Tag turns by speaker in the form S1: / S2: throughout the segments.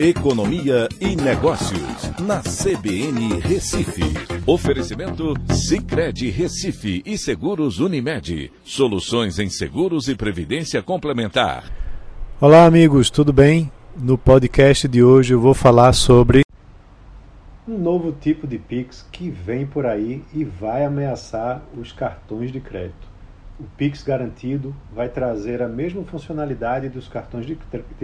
S1: Economia e Negócios, na CBN Recife. Oferecimento Cicred Recife e Seguros Unimed. Soluções em seguros e previdência complementar.
S2: Olá, amigos, tudo bem? No podcast de hoje eu vou falar sobre um novo tipo de Pix que vem por aí e vai ameaçar os cartões de crédito. O Pix garantido vai trazer a mesma funcionalidade dos cartões de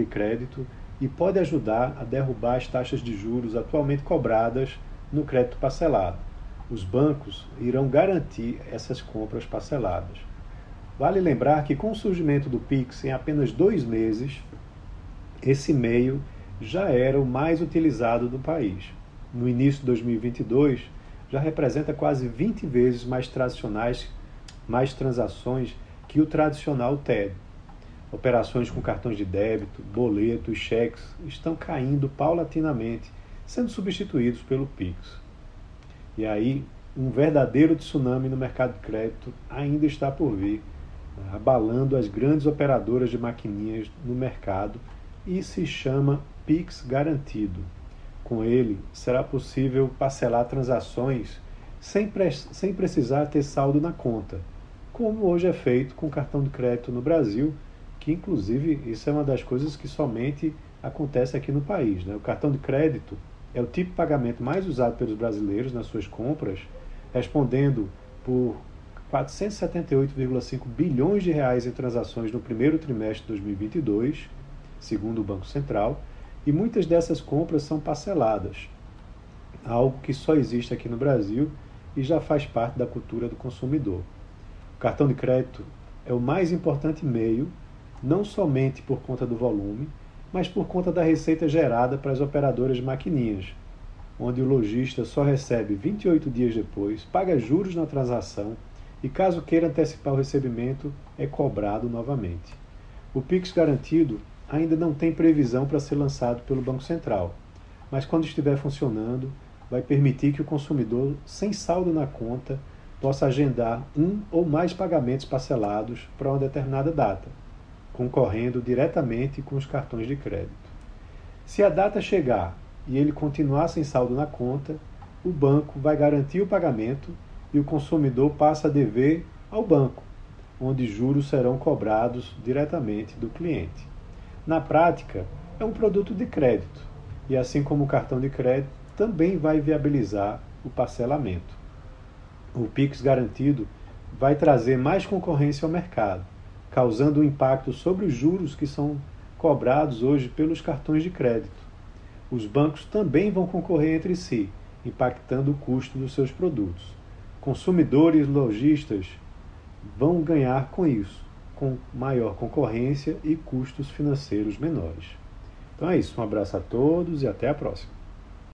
S2: crédito e pode ajudar a derrubar as taxas de juros atualmente cobradas no crédito parcelado. Os bancos irão garantir essas compras parceladas. Vale lembrar que, com o surgimento do Pix em apenas dois meses, esse meio já era o mais utilizado do país. No início de 2022, já representa quase 20 vezes mais mais transações que o tradicional TED. Operações com cartões de débito, boleto e cheques estão caindo paulatinamente, sendo substituídos pelo Pix. E aí, um verdadeiro tsunami no mercado de crédito ainda está por vir, abalando as grandes operadoras de maquininhas no mercado e se chama Pix Garantido. Com ele, será possível parcelar transações sem, pre sem precisar ter saldo na conta, como hoje é feito com cartão de crédito no Brasil que inclusive isso é uma das coisas que somente acontece aqui no país. Né? O cartão de crédito é o tipo de pagamento mais usado pelos brasileiros nas suas compras, respondendo por 478,5 bilhões de reais em transações no primeiro trimestre de 2022, segundo o Banco Central, e muitas dessas compras são parceladas, algo que só existe aqui no Brasil e já faz parte da cultura do consumidor. O cartão de crédito é o mais importante meio não somente por conta do volume, mas por conta da receita gerada para as operadoras de maquininhas, onde o lojista só recebe 28 dias depois, paga juros na transação e, caso queira antecipar o recebimento, é cobrado novamente. O Pix garantido ainda não tem previsão para ser lançado pelo Banco Central, mas quando estiver funcionando, vai permitir que o consumidor, sem saldo na conta, possa agendar um ou mais pagamentos parcelados para uma determinada data concorrendo diretamente com os cartões de crédito. Se a data chegar e ele continuar sem saldo na conta, o banco vai garantir o pagamento e o consumidor passa a dever ao banco, onde juros serão cobrados diretamente do cliente. Na prática, é um produto de crédito e, assim como o cartão de crédito, também vai viabilizar o parcelamento. O Pix garantido vai trazer mais concorrência ao mercado causando um impacto sobre os juros que são cobrados hoje pelos cartões de crédito. Os bancos também vão concorrer entre si, impactando o custo dos seus produtos. Consumidores e lojistas vão ganhar com isso, com maior concorrência e custos financeiros menores. Então é isso, um abraço a todos e até a próxima.